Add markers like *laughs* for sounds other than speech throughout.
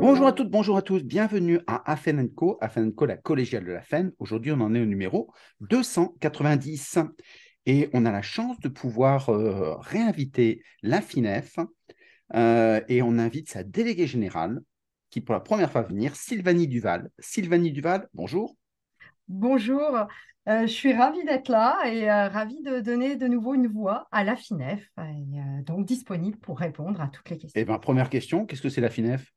Bonjour à toutes, bonjour à tous, bienvenue à Afen Co, Afen Co, la collégiale de la FEN. Aujourd'hui, on en est au numéro 290 et on a la chance de pouvoir euh, réinviter la FINEF euh, et on invite sa déléguée générale qui pour la première fois va venir, Sylvanie Duval. Sylvanie Duval, bonjour. Bonjour, euh, je suis ravie d'être là et ravie de donner de nouveau une voix à la FINEF, et, donc disponible pour répondre à toutes les questions. Eh bien, première question, qu'est-ce que c'est la FINEF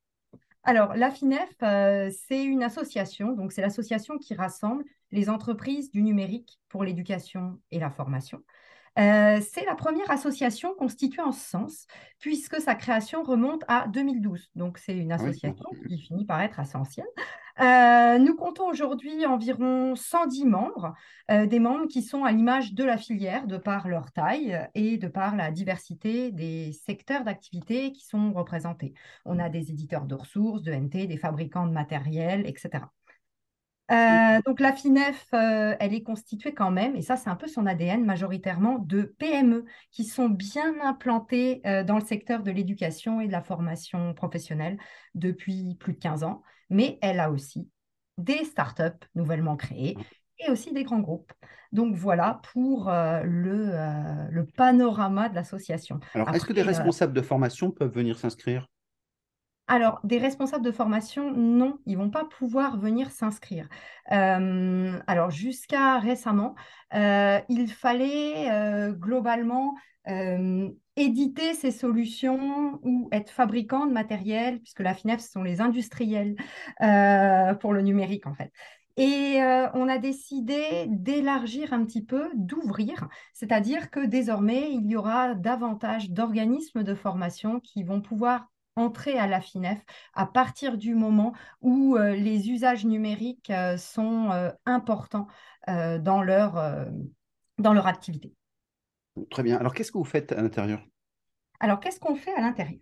alors, la FINEF, euh, c'est une association, donc c'est l'association qui rassemble les entreprises du numérique pour l'éducation et la formation. Euh, c'est la première association constituée en ce sens, puisque sa création remonte à 2012. Donc, c'est une ah association qui finit par être assez ancienne. Euh, nous comptons aujourd'hui environ 110 membres, euh, des membres qui sont à l'image de la filière de par leur taille et de par la diversité des secteurs d'activité qui sont représentés. On a des éditeurs de ressources, de NT, des fabricants de matériel, etc. Euh, donc la FINEF, euh, elle est constituée quand même, et ça c'est un peu son ADN majoritairement, de PME qui sont bien implantées euh, dans le secteur de l'éducation et de la formation professionnelle depuis plus de 15 ans, mais elle a aussi des startups nouvellement créées et aussi des grands groupes. Donc voilà pour le, le, panorama de l'association. Alors, est-ce que des responsables de formation peuvent venir s'inscrire? Alors, des responsables de formation, non, ils vont pas pouvoir venir s'inscrire. Euh, alors, jusqu'à récemment, euh, il fallait euh, globalement éditer ces solutions ou être fabricant de matériel, puisque la FINEF, ce sont les industriels pour le numérique, en fait. Et on a décidé d'élargir un petit peu, d'ouvrir, c'est-à-dire que désormais, il y aura davantage d'organismes de formation qui vont pouvoir entrer à la FINEF à partir du moment où euh, les usages numériques euh, sont euh, importants dans, leur, dans leur activité. Très bien. Alors, qu'est-ce que vous faites à l'intérieur? Alors, qu'est-ce qu'on fait à l'intérieur?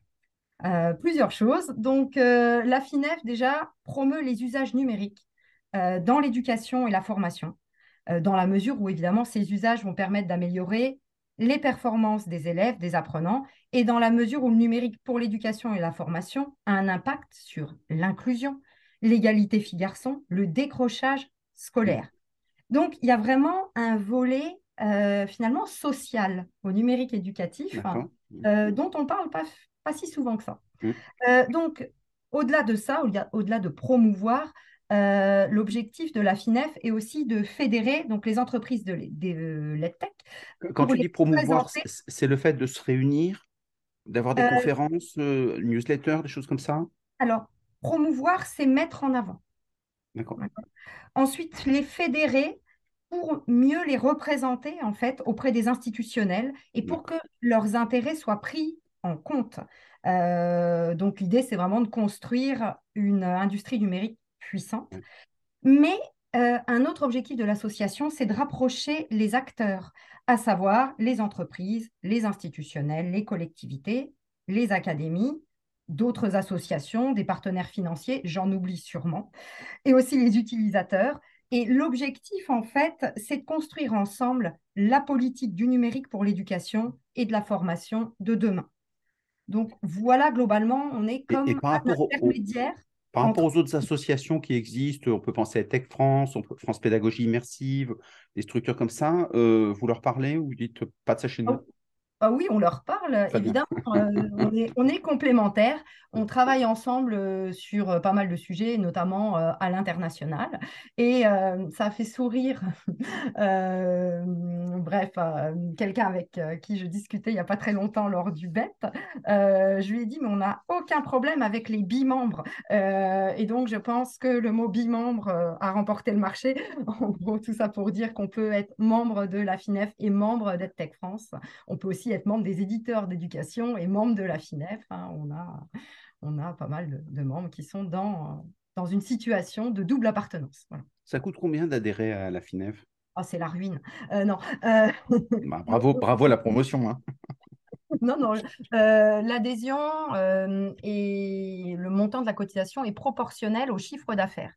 Plusieurs choses. Donc, la FINEF, déjà, promeut les usages numériques dans l'éducation et la formation, dans la mesure où, évidemment, ces usages vont permettre d'améliorer les performances des élèves, des apprenants, et dans la mesure où le numérique pour l'éducation et la formation a un impact sur l'inclusion, l'égalité filles-garçons, le décrochage scolaire. Donc, il y a vraiment un volet euh, finalement social au numérique éducatif hein, euh, dont on ne parle pas, pas si souvent que ça. Mmh. Euh, donc, au-delà de ça, au-delà de promouvoir, euh, l'objectif de la FINEF est aussi de fédérer donc, les entreprises de, l'EdTech. Quand tu dis promouvoir, c'est le fait de se réunir, d'avoir des euh, conférences, euh, newsletters, des choses comme ça? Alors, promouvoir, c'est mettre en avant. D'accord. Ensuite, les fédérer pour mieux les représenter en fait auprès des institutionnels et pour que leurs intérêts soient pris en compte. donc l'idée, c'est vraiment de construire une industrie numérique puissante. Mais euh, un autre objectif de l'association, c'est de rapprocher les acteurs, à savoir les entreprises, les institutionnels, les collectivités, les académies, d'autres associations, des partenaires financiers, j'en oublie sûrement, et aussi les utilisateurs. Et l'objectif, en fait, c'est de construire ensemble la politique du numérique pour l'éducation et de la formation de demain. Donc voilà, globalement, on est comme un intermédiaire par rapport aux autres associations qui existent, on peut penser à Tech France, France Pédagogie Immersive, des structures comme ça, euh, vous leur parlez ou vous dites pas de ça chez nous? oh, ah oui, on leur parle, évidemment. Euh, on, est, complémentaires. On travaille ensemble euh, sur euh, pas mal de sujets, notamment à l'international. Et ça a fait sourire, *laughs* bref, quelqu'un avec qui je discutais il n'y a pas très longtemps lors du BET. je lui ai dit, mais on n'a aucun problème avec les bimembres. et donc, je pense que le mot bimembre a remporté le marché. *laughs* En gros, tout ça pour dire qu'on peut être membre de la FINEF et membre d'EdTech France. On peut aussi être membre des éditeurs d'éducation et membre de la FINEF. Hein. on, a, on a pas mal de, membres qui sont dans, dans une situation de double appartenance. Ça coûte combien d'adhérer à la FINEF oh, C'est la ruine. Euh, non. Euh, bah, bravo, bravo à la promotion. Hein. *laughs* non, non. Euh, l'adhésion et le montant de la cotisation est proportionnel au chiffre d'affaires.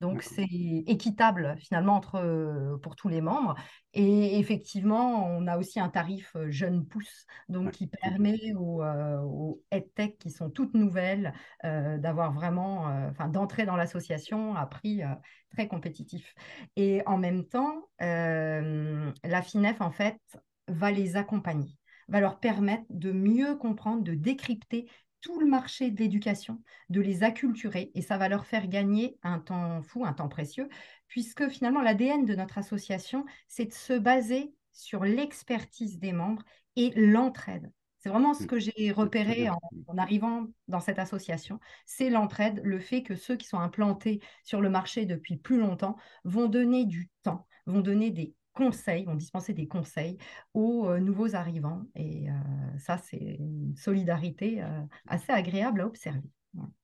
Donc, c'est équitable finalement entre, pour tous les membres. Et effectivement, on a aussi un tarif jeune pousse, donc qui permet aux, aux EdTech qui sont toutes nouvelles d'avoir vraiment, enfin, d'entrer dans l'association à prix très compétitif. Et en même temps, la FINEF, en fait, va les accompagner va leur permettre de mieux comprendre, de décrypter tout le marché de l'éducation, de les acculturer et ça va leur faire gagner un temps fou, un temps précieux, puisque finalement l'ADN de notre association, c'est de se baser sur l'expertise des membres et l'entraide. C'est vraiment ce mmh. que j'ai repéré en, en, arrivant dans cette association, c'est l'entraide, le fait que ceux qui sont implantés sur le marché depuis plus longtemps vont donner du temps, vont donner des conseils, vont dispenser des conseils aux euh, nouveaux arrivants. Et euh, ça, c'est une solidarité euh, assez agréable à observer.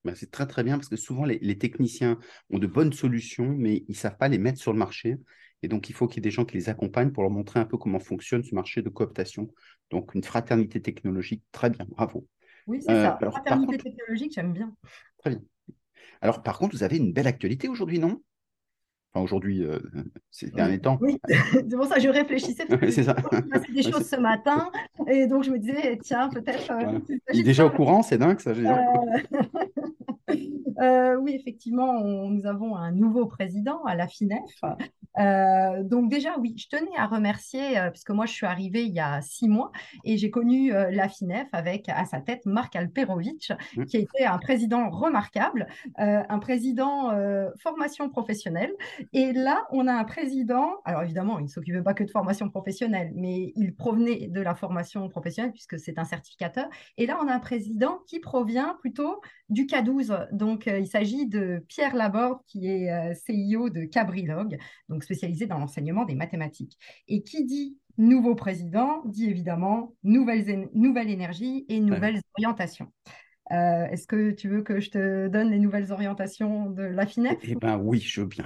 Bah, c'est très très bien parce que souvent les, techniciens ont de bonnes solutions, mais ils ne savent pas les mettre sur le marché. Et donc, il faut qu'il y ait des gens qui les accompagnent pour leur montrer un peu comment fonctionne ce marché de cooptation. Donc, une fraternité technologique, très bien, bravo. Oui, c'est ça. fraternité technologique, j'aime bien. Très bien. Alors, par contre, vous avez une belle actualité aujourd'hui, non? Enfin, aujourd'hui, euh, ces derniers temps. Oui, *laughs* c'est pour ça que je réfléchissais. *laughs* c'est ça. Il des *laughs* choses ce matin. Et donc, je me disais, tiens, peut-être. Euh, Il est déjà au courant, c'est dingue, ça. Euh, oui, effectivement, nous avons un nouveau président à la FINEF. Euh, donc déjà, oui, je tenais à remercier, euh, puisque moi, je suis arrivée il y a six mois et j'ai connu la FINEF avec à sa tête Marc Alperovic, mmh. qui a été un président remarquable, un président formation professionnelle. Et là, on a un président, alors évidemment, il ne s'occupait pas que de formation professionnelle, mais il provenait de la formation professionnelle puisque c'est un certificateur. Et là, on a un président qui provient plutôt du K12. Donc, il s'agit de Pierre Laborde, qui est CIO de Cabrilog, donc spécialisé dans l'enseignement des mathématiques. Et qui dit nouveau président dit évidemment nouvelle, nouvelle énergie et nouvelles orientations. Euh, est-ce que tu veux que je te donne les nouvelles orientations de la FINEF Eh bien oui, je veux bien.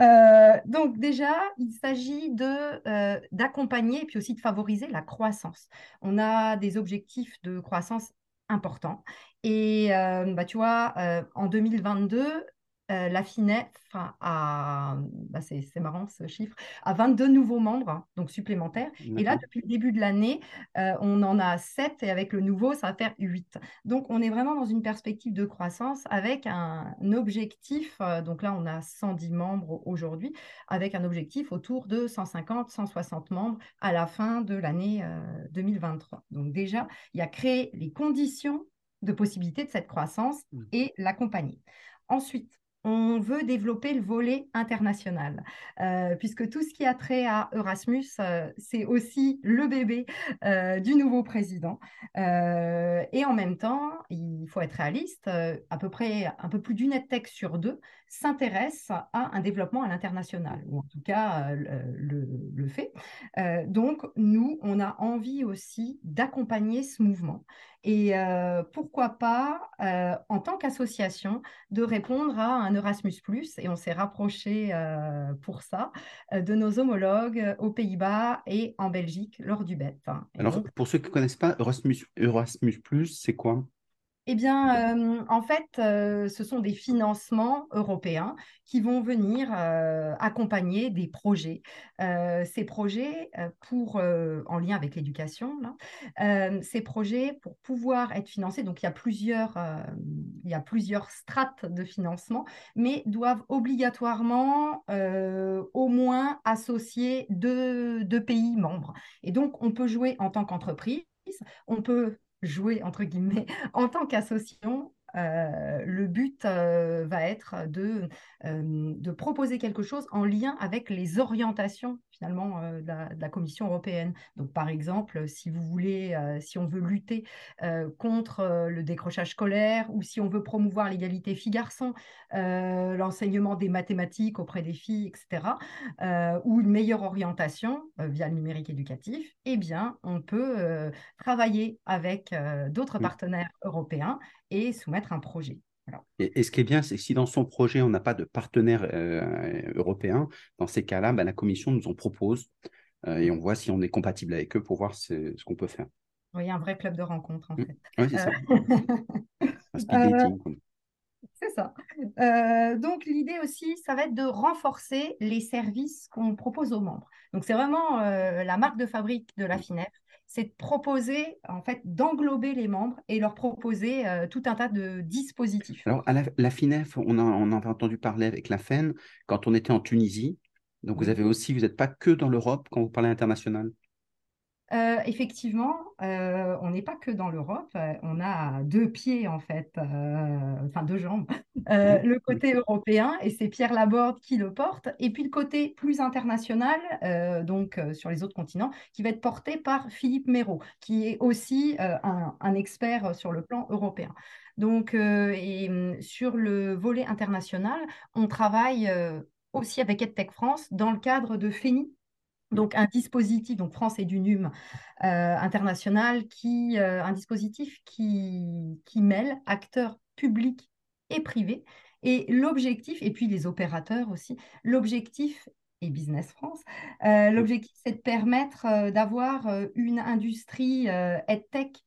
Euh, donc déjà, il s'agit de, euh, d'accompagner et puis aussi de favoriser la croissance. On a des objectifs de croissance importants. Et bah, tu vois, en 2022, euh, la FINEF a, bah, c'est marrant ce chiffre, a 22 nouveaux membres, donc supplémentaires. Et là, depuis le début de l'année, euh, on en a 7 et avec le nouveau, ça va faire 8. Donc, on est vraiment dans une perspective de croissance avec un, objectif, euh, donc là, on a 110 membres aujourd'hui, avec un objectif autour de 150, 160 membres à la fin de l'année 2023. Donc déjà, il y a créé les conditions de possibilité de cette croissance mmh. et l'accompagner. Ensuite, on veut développer le volet international, euh, puisque tout ce qui a trait à Erasmus, euh, c'est aussi le bébé euh, du nouveau président. et en même temps, il faut être réaliste, à peu près un peu plus d'une tech sur deux s'intéresse à un développement à l'international, ou en tout cas le, le, fait. donc, nous, on a envie aussi d'accompagner ce mouvement. Et pourquoi pas, en tant qu'association, de répondre à un Erasmus ⁇ et on s'est rapproché pour ça de nos homologues aux Pays-Bas et en Belgique lors du BET. Alors, pour ceux qui ne connaissent pas, Erasmus, Erasmus c'est quoi? Eh bien, euh, en fait, euh, ce sont des financements européens qui vont venir euh, accompagner des projets. ces projets, pour, en lien avec l'éducation, ces projets, pour pouvoir être financés, donc il y a plusieurs, il y a plusieurs strates de financement, mais doivent obligatoirement au moins associer deux, deux pays membres. Et donc, on peut jouer en tant qu'entreprise, on peut jouer, entre guillemets, *laughs* en tant qu'association, euh, le but euh, va être euh, de proposer quelque chose en lien avec les orientations finalement euh, de la, Commission européenne. Donc, par exemple, si vous voulez, euh, si on veut lutter euh, contre le décrochage scolaire ou si on veut promouvoir l'égalité filles-garçons, l'enseignement des mathématiques auprès des filles, etc., ou une meilleure orientation via le numérique éducatif, eh bien, on peut travailler avec d'autres partenaires européens et soumettre un projet. Et, ce qui est bien, c'est que si dans son projet, on n'a pas de partenaire euh, européen, dans ces cas-là, bah, la Commission nous en propose euh, et on voit si on est compatible avec eux pour voir ce, qu'on peut faire. Oui, un vrai club de rencontre, en mmh. fait. Oui, *laughs* c'est ça. Euh, c'est ça. donc l'idée aussi, ça va être de renforcer les services qu'on propose aux membres. Donc c'est vraiment la marque de fabrique de la FINEF, c'est de proposer, en fait, d'englober les membres et leur proposer euh, tout un tas de dispositifs. Alors, à la, FINEF, on, a, on avait entendu parler avec la FEN quand on était en Tunisie. Donc, vous avez aussi, vous n'êtes pas que dans l'Europe quand vous parlez international? Euh, effectivement, euh, on n'est pas que dans l'Europe, euh, on a deux pieds en fait, enfin deux jambes. *laughs* le côté européen, et c'est Pierre Laborde qui le porte, et puis le côté plus international, donc sur les autres continents, qui va être porté par Philippe Méraud, qui est aussi un, un, expert sur le plan européen. Donc, et, hum, sur le volet international, on travaille aussi avec EdTech France dans le cadre de FENI, donc un dispositif, donc France et du NUM euh, international, qui, euh, un dispositif qui, qui mêle acteurs publics et privés. Et l'objectif, et puis les opérateurs aussi, l'objectif et Business France. Euh, l'objectif, c'est de permettre d'avoir une industrie EdTech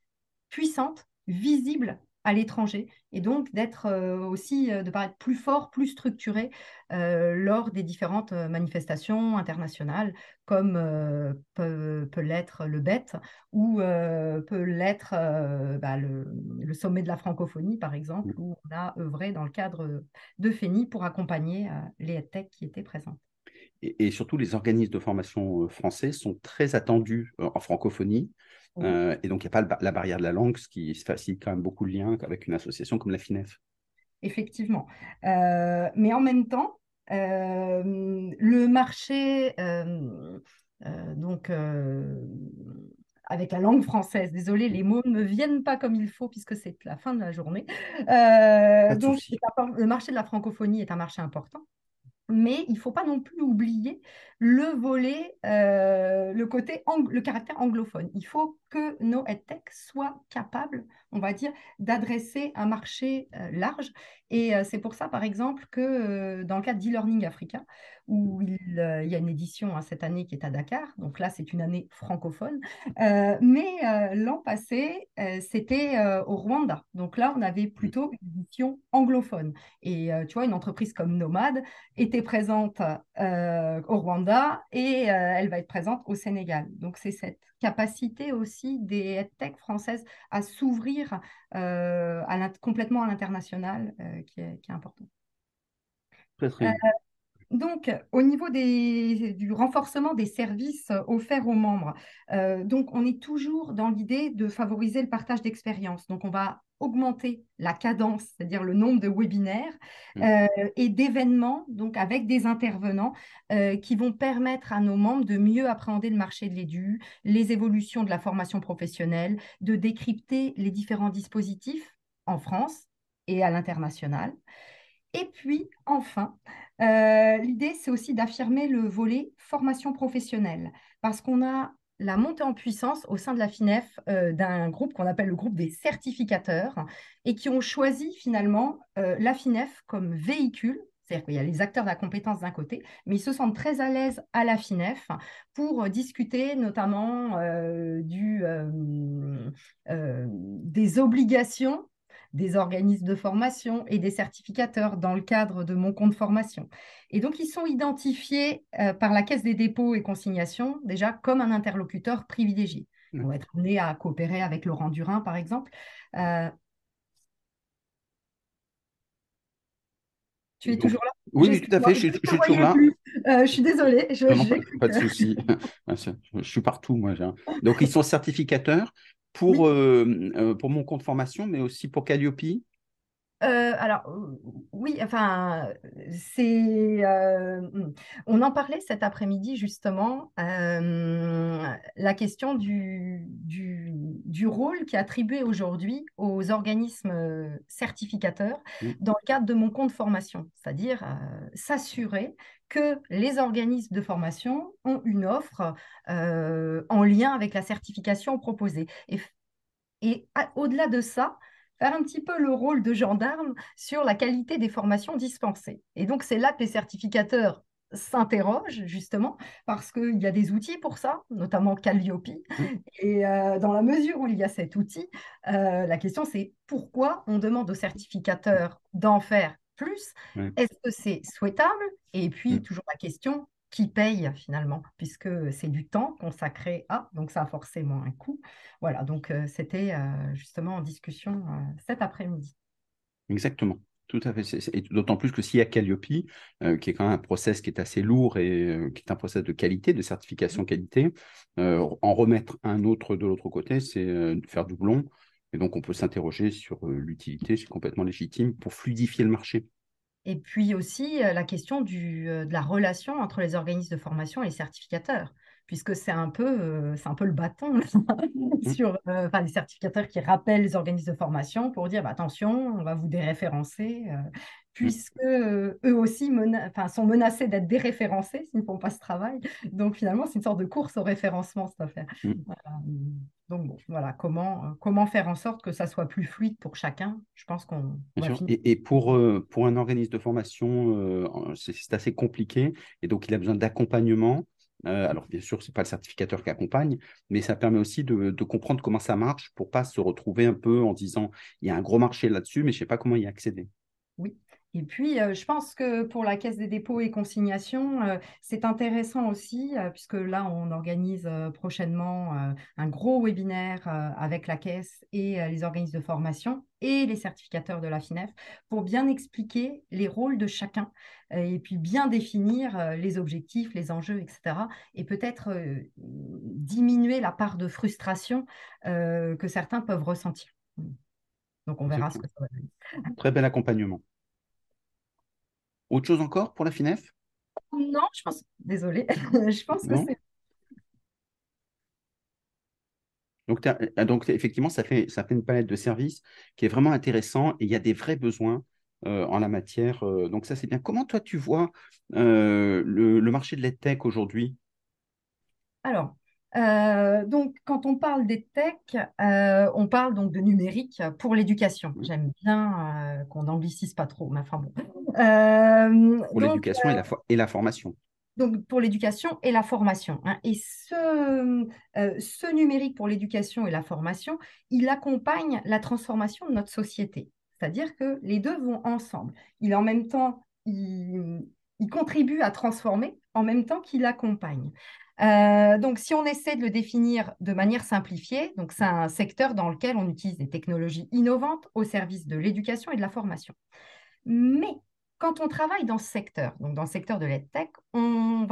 puissante, visible à l'étranger et donc d'être euh, aussi, euh, de paraître plus fort, plus structuré euh, lors des différentes manifestations internationales comme peut, l'être le BET ou peut l'être bah, le, sommet de la francophonie par exemple mmh. où on a œuvré dans le cadre de FENI pour accompagner les EdTech qui étaient présentes. Et, et, surtout, les organismes de formation français sont très attendus en francophonie. Euh, et donc, il n'y a pas la barrière de la langue, ce qui facilite quand même beaucoup le lien avec une association comme la FINEF. Effectivement. Euh, mais en même temps, euh, le marché, donc, avec la langue française, désolé, les mots ne me viennent pas comme il faut puisque c'est la fin de la journée. donc, le marché de la francophonie est un marché important mais il ne faut pas non plus oublier le volet, euh, le côté, le caractère anglophone. Il faut que nos EdTech soient capables, on va dire, d'adresser un marché euh, large. Et euh, c'est pour ça, par exemple, que dans le cadre d'e-learning Africa, où il, y a une édition hein, cette année qui est à Dakar, donc là, c'est une année francophone, mais l'an passé, c'était au Rwanda. Donc là, on avait plutôt une édition anglophone. Et tu vois, une entreprise comme Nomad était présente au Rwanda et euh, elle va être présente au Sénégal. Donc c'est cette capacité aussi des tech françaises à s'ouvrir euh, complètement à l'international euh, qui, est, importante. Donc, au niveau du renforcement des services offerts aux membres, donc on est toujours dans l'idée de favoriser le partage d'expériences. Donc, on va augmenter la cadence, c'est-à-dire le nombre de webinaires mmh. euh, et d'événements, donc avec des intervenants euh, qui vont permettre à nos membres de mieux appréhender le marché de l'édu, les évolutions de la formation professionnelle, de décrypter les différents dispositifs en France et à l'international. Et puis, enfin, euh, l'idée, c'est aussi d'affirmer le volet formation professionnelle, parce qu'on a la montée en puissance au sein de la FINEF euh, d'un groupe qu'on appelle le groupe des certificateurs et qui ont choisi finalement euh, la FINEF comme véhicule. C'est-à-dire qu'il y a les acteurs de la compétence d'un côté, mais ils se sentent très à l'aise à la FINEF pour discuter notamment des obligations des organismes de formation et des certificateurs dans le cadre de mon compte formation. Et donc, ils sont identifiés euh, par la Caisse des dépôts et consignations déjà comme un interlocuteur privilégié. On va être amené à coopérer avec Laurent Durin, par exemple. Euh, tu es toujours là? Oui, tout à fait, je, suis toujours là. Euh, je suis désolée. Je, pas, de souci. *laughs* je suis partout, moi. Donc, ils sont certificateurs pour, euh, pour mon compte formation, mais aussi pour Calliope euh, alors oui, enfin c'est, hmm, on en parlait cet après-midi justement, la question du, du, du, rôle qui est attribué aujourd'hui aux organismes certificateurs mmh. dans le cadre de mon compte formation, c'est-à-dire s'assurer que les organismes de formation ont une offre en lien avec la certification proposée. Et, et au-delà de ça, faire un petit peu le rôle de gendarme sur la qualité des formations dispensées. Et donc, c'est là que les certificateurs s'interrogent justement parce qu'il y a des outils pour ça, notamment Calliope. Mmh. Et euh, dans la mesure où il y a cet outil, euh, la question c'est pourquoi on demande aux certificateurs d'en faire plus? Est-ce que c'est souhaitable? Et puis, mm. toujours la question, qui paye finalement, puisque c'est du temps consacré à, donc ça a forcément un coût. Voilà, donc euh, c'était euh, justement en discussion euh, cet après-midi. Exactement. Tout à fait. Et d'autant plus que s'il y a Calliope, qui est quand même un process qui est assez lourd et qui est un process de qualité, de certification mmh. qualité, en remettre un autre de l'autre côté, c'est faire doublon. Et donc, on peut s'interroger sur l'utilité, c'est complètement légitime, pour fluidifier le marché. Et puis aussi la question du, de la relation entre les organismes de formation et les certificateurs puisque c'est un peu, c'est un peu le bâton *laughs* mmh. sur les certificateurs qui rappellent les organismes de formation pour dire bah, attention, on va vous déréférencer, puisque eux aussi sont menacés d'être déréférencés s'ils ne font pas ce travail. Donc finalement, c'est une sorte de course au référencement, cette affaire. Mmh. Donc voilà, comment, comment faire en sorte que ça soit plus fluide pour chacun? Je pense qu'on. Et, et, pour, pour un organisme de formation, c'est assez compliqué, et donc il a besoin d'accompagnement. Euh, alors, bien sûr, ce n'est pas le certificateur qui accompagne, mais ça permet aussi de, comprendre comment ça marche pour pas se retrouver un peu en disant il y a un gros marché là-dessus, mais je ne sais pas comment y accéder. Oui, et puis, euh, je pense que pour la Caisse des dépôts et consignations, euh, c'est intéressant aussi, euh, puisque là, on organise prochainement un gros webinaire avec la Caisse et les organismes de formation et les certificateurs de la FINEF pour bien expliquer les rôles de chacun et puis bien définir les objectifs, les enjeux, etc. Et peut-être diminuer la part de frustration que certains peuvent ressentir. Donc, on verra ce que ça va donner. Très bel accompagnement. Autre chose encore pour la FINEF? Non, je pense. Désolée. *laughs* je pense que c'est. Donc, euh, donc, effectivement, ça fait, ça fait une palette de services qui est vraiment intéressant et il y a des vrais besoins euh, en la matière. Euh, donc, ça, c'est bien. Comment, toi, tu vois le, le, marché de l'EdTech aujourd'hui? Alors, euh, donc, quand on parle des tech, euh, on parle donc de numérique pour l'éducation. J'aime bien euh, qu'on n'anglicise pas trop, mais enfin bon. pour l'éducation et, la et la formation. Donc, pour l'éducation et la formation. Hein. Et ce, ce numérique pour l'éducation et la formation, il accompagne la transformation de notre société. C'est-à-dire que les deux vont ensemble. Il en même temps, il, il contribue à transformer en même temps qu'il accompagne. Euh, donc, si on essaie de le définir de manière simplifiée, donc c'est un secteur dans lequel on utilise des technologies innovantes au service de l'éducation et de la formation. Mais quand on travaille dans ce secteur, donc dans le secteur de l'EdTech, on,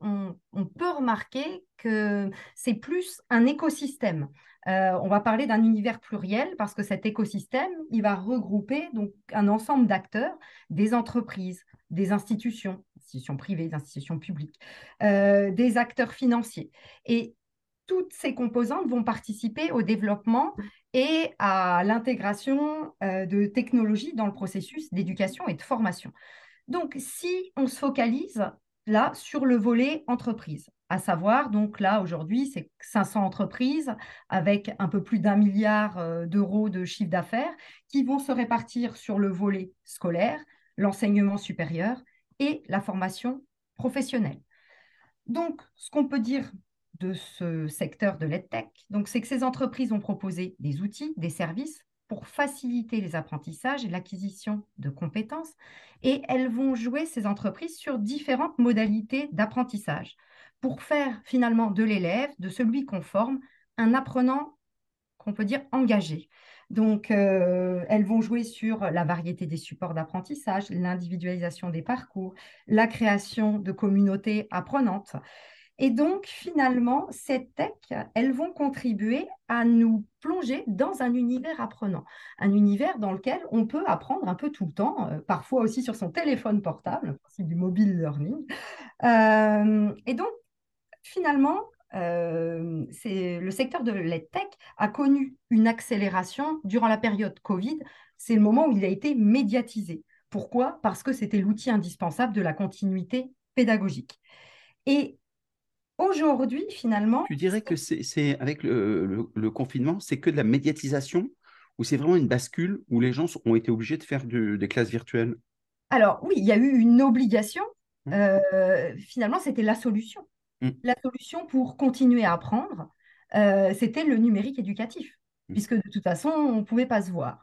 on, peut remarquer que c'est plus un écosystème. Euh, on va parler d'un univers pluriel parce que cet écosystème, il va regrouper un ensemble d'acteurs, des entreprises, des institutions, institutions privées, des institutions publiques, euh, des acteurs financiers. Et toutes ces composantes vont participer au développement et à l'intégration euh, de technologies dans le processus d'éducation et de formation. Donc, si on se focalise là sur le volet entreprise, à savoir, donc là, aujourd'hui, c'est 500 entreprises avec un peu plus d'un milliard euh, d'euros de chiffre d'affaires qui vont se répartir sur le volet scolaire, l'enseignement supérieur et la formation professionnelle. Donc, ce qu'on peut dire de ce secteur de l'EdTech, c'est que ces entreprises ont proposé des outils, des services pour faciliter les apprentissages et l'acquisition de compétences, et elles vont jouer ces entreprises sur différentes modalités d'apprentissage pour faire finalement de l'élève, de celui qu'on forme, un apprenant qu'on peut dire engagé. Donc, euh, elles vont jouer sur la variété des supports d'apprentissage, l'individualisation des parcours, la création de communautés apprenantes. Et donc, finalement, ces techs, elles vont contribuer à nous plonger dans un univers apprenant, un univers dans lequel on peut apprendre un peu tout le temps, euh, parfois aussi sur son téléphone portable, c'est du mobile learning. Euh, et donc, finalement, euh, le secteur de l'EdTech a connu une accélération durant la période Covid. C'est le moment où il a été médiatisé. Pourquoi? Parce que c'était l'outil indispensable de la continuité pédagogique. Et aujourd'hui, finalement... Tu dirais que c'est avec le, confinement, c'est que de la médiatisation ou c'est vraiment une bascule où les gens ont été obligés de faire des classes virtuelles? Alors oui, il y a eu une obligation. Mmh. Euh, finalement, c'était la solution. Mm. La solution pour continuer à apprendre, euh, c'était le numérique éducatif, mm. puisque de toute façon, on ne pouvait pas se voir.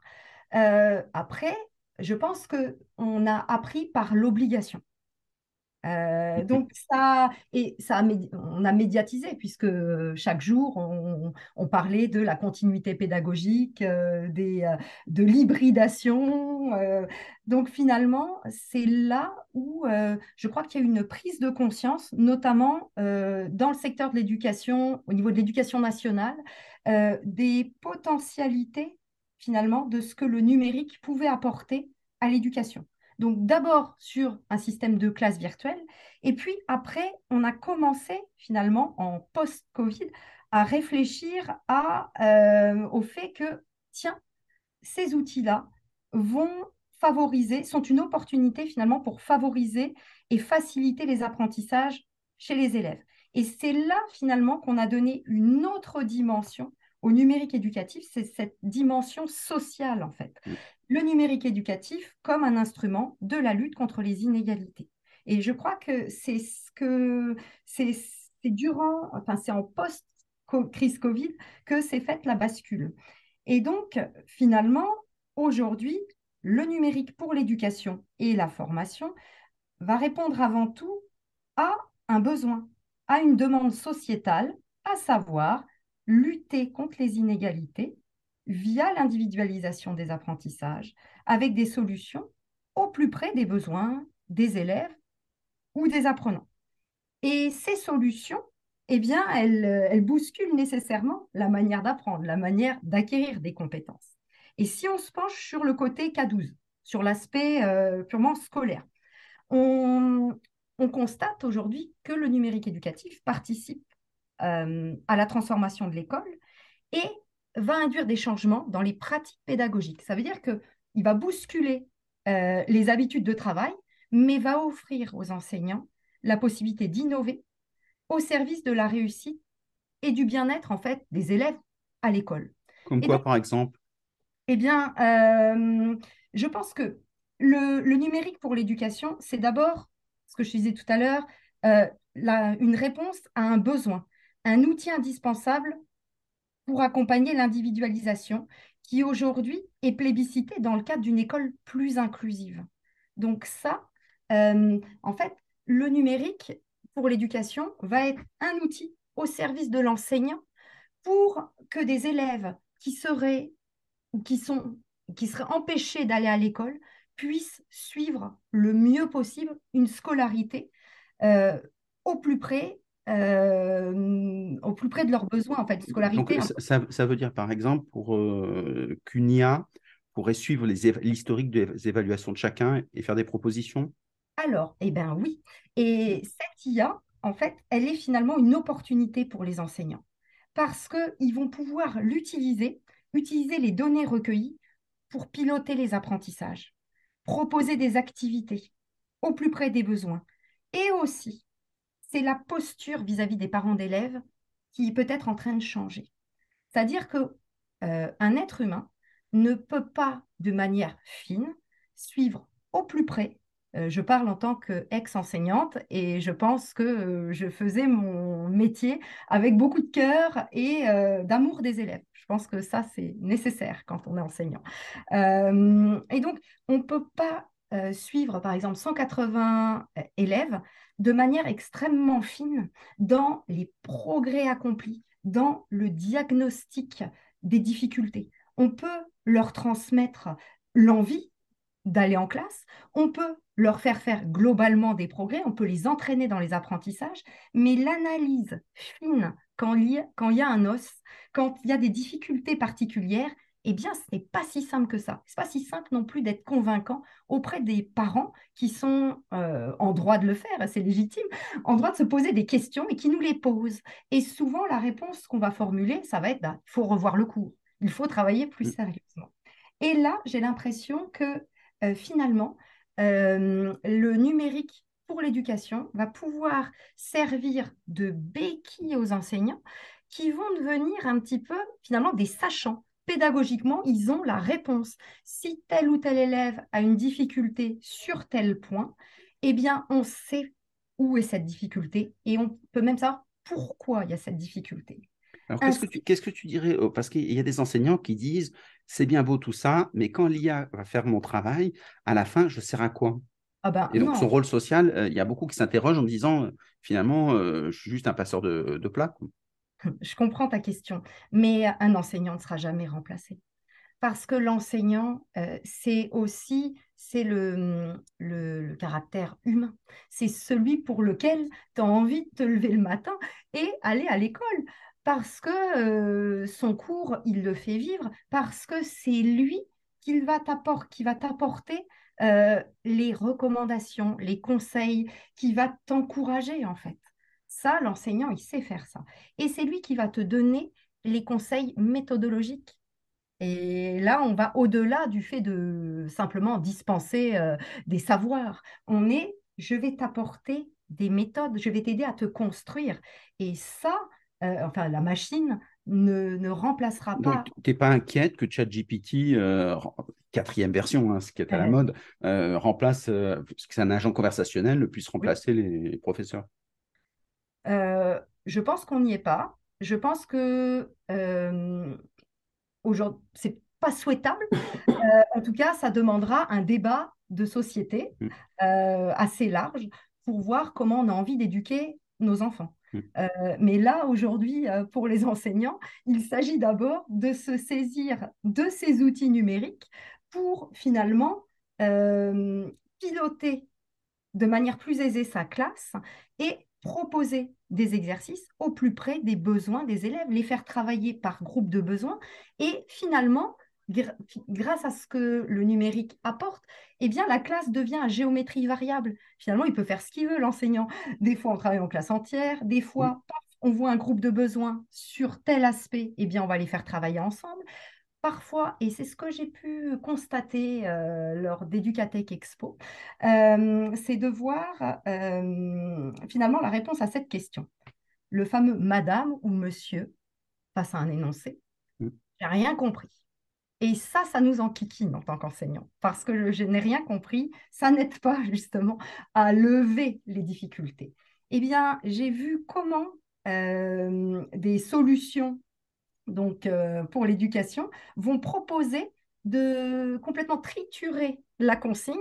Euh, après, je pense qu'on a appris par l'obligation. Euh, donc ça, et ça on a médiatisé puisque chaque jour on, parlait de la continuité pédagogique, euh, des, euh, de l'hybridation. donc finalement, c'est là où je crois qu'il y a une prise de conscience, notamment dans le secteur de l'éducation, au niveau de l'éducation nationale, des potentialités finalement de ce que le numérique pouvait apporter à l'éducation. Donc d'abord sur un système de classe virtuelle, et puis après, on a commencé finalement en post-Covid à réfléchir euh, au fait que, tiens, ces outils-là vont favoriser, sont une opportunité finalement pour favoriser et faciliter les apprentissages chez les élèves. Et c'est là finalement qu'on a donné une autre dimension au numérique éducatif, c'est cette dimension sociale en fait. Le numérique éducatif comme un instrument de la lutte contre les inégalités. Et je crois que c'est ce que c'est durant, enfin c'est en post-crise Covid que s'est faite la bascule. Et donc finalement, aujourd'hui, le numérique pour l'éducation et la formation va répondre avant tout à un besoin, à une demande sociétale, à savoir lutter contre les inégalités via l'individualisation des apprentissages, avec des solutions au plus près des besoins des élèves ou des apprenants. Et ces solutions, eh bien, elles, bousculent nécessairement la manière d'apprendre, la manière d'acquérir des compétences. Et si on se penche sur le côté K12, sur l'aspect euh, purement scolaire, on constate aujourd'hui que le numérique éducatif participe euh, à la transformation de l'école et va induire des changements dans les pratiques pédagogiques. Ça veut dire qu'il va bousculer euh, les habitudes de travail, mais va offrir aux enseignants la possibilité d'innover au service de la réussite et du bien-être en fait des élèves à l'école. Comme quoi, par exemple? Eh bien, euh, je pense que le, numérique pour l'éducation, c'est d'abord, ce que je disais tout à l'heure, une réponse à un besoin un outil indispensable pour accompagner l'individualisation qui aujourd'hui est plébiscitée dans le cadre d'une école plus inclusive. Donc ça, euh, en fait, le numérique pour l'éducation va être un outil au service de l'enseignant pour que des élèves qui seraient qui sont qui seraient empêchés d'aller à l'école puissent suivre le mieux possible une scolarité euh, au plus près euh, au plus près de leurs besoins, en fait, scolarité. ça, ça, veut dire, par exemple, pour euh, qu'une IA pourrait suivre l'historique des évaluations de chacun et faire des propositions? Alors, eh bien oui. Et cette IA, en fait, elle est finalement une opportunité pour les enseignants parce qu'ils vont pouvoir l'utiliser, utiliser les données recueillies pour piloter les apprentissages, proposer des activités au plus près des besoins et aussi c'est la posture vis-à-vis des parents d'élèves qui peut être en train de changer. C'est-à-dire que euh, un être humain ne peut pas, de manière fine, suivre au plus près. Euh, je parle en tant qu'ex-enseignante et je pense que euh, je faisais mon métier avec beaucoup de cœur et d'amour des élèves. Je pense que ça, c'est nécessaire quand on est enseignant. et donc, on ne peut pas suivre, par exemple, 180 élèves de manière extrêmement fine dans les progrès accomplis, dans le diagnostic des difficultés. On peut leur transmettre l'envie d'aller en classe, on peut leur faire faire globalement des progrès, on peut les entraîner dans les apprentissages, mais l'analyse fine, quand il, y a, un os, quand il y a des difficultés particulières, eh bien, ce n'est pas si simple que ça. Ce n'est pas si simple non plus d'être convaincant auprès des parents qui sont euh, en droit de le faire, c'est légitime, en droit de se poser des questions et qui nous les posent. Et souvent, la réponse qu'on va formuler, ça va être bah, il faut revoir le cours, il faut travailler plus mm. sérieusement. Et là, j'ai l'impression que euh, finalement, euh, le numérique pour l'éducation va pouvoir servir de béquille aux enseignants qui vont devenir un petit peu finalement des sachants pédagogiquement, ils ont la réponse. Si tel ou tel élève a une difficulté sur tel point, eh bien, on sait où est cette difficulté et on peut même savoir pourquoi il y a cette difficulté. Alors, qu'est-ce que, tu, qu'est-ce que tu dirais Parce qu'il y a des enseignants qui disent c'est bien beau tout ça, mais quand l'IA va faire mon travail, à la fin, je sers à quoi? Ah ben, Et donc, non. son rôle social, euh, il y a beaucoup qui s'interrogent en disant euh, finalement, euh, je suis juste un passeur de, de. Je comprends ta question, mais un enseignant ne sera jamais remplacé. Parce que l'enseignant, euh, c'est aussi c'est le, caractère humain. C'est celui pour lequel tu as envie de te lever le matin et aller à l'école. Parce que euh, son cours, il le fait vivre, parce que c'est lui qui va t'appor- qui va t'apporter euh, les recommandations, les conseils, qui va t'encourager en fait. Ça, l'enseignant, il sait faire ça. Et c'est lui qui va te donner les conseils méthodologiques. Et là, on va au-delà du fait de simplement dispenser euh, des savoirs. On est, je vais t'apporter des méthodes, je vais t'aider à te construire. Et ça, euh, enfin, la machine ne, ne remplacera pas. Donc, tu n'es pas inquiète que ChatGPT, euh, quatrième version, hein, ce qui est à la mode, remplace, parce que c'est un agent conversationnel, puisse remplacer les professeurs? Euh, je pense qu'on n'y est pas. Je pense que euh, aujourd'hui, c'est pas souhaitable. Euh, en tout cas, ça demandera un débat de société Mm. euh, assez large pour voir comment on a envie d'éduquer nos enfants. Mm. Mais là, aujourd'hui, pour les enseignants, il s'agit d'abord de se saisir de ces outils numériques pour finalement piloter de manière plus aisée sa classe et proposer des exercices au plus près des besoins des élèves, les faire travailler par groupe de besoins et finalement, gr- grâce à ce que le numérique apporte, eh bien, la classe devient à géométrie variable. Finalement, il peut faire ce qu'il veut, l'enseignant. Des fois, on travaille en classe entière, des fois, on voit un groupe de besoins sur tel aspect, eh bien, on va les faire travailler ensemble. Parfois, et c'est ce que j'ai pu constater euh, lors d'Educatech Expo, euh, c'est de voir euh, finalement la réponse à cette question. Le fameux madame ou monsieur face à un énoncé, Mm. j'ai rien compris. Et ça, ça nous enquiquine en tant qu'enseignant, parce que je n'ai rien compris, ça n'aide pas *laughs* justement à lever les difficultés. Eh bien, j'ai vu comment des solutions donc euh, pour l'éducation, vont proposer de complètement triturer la consigne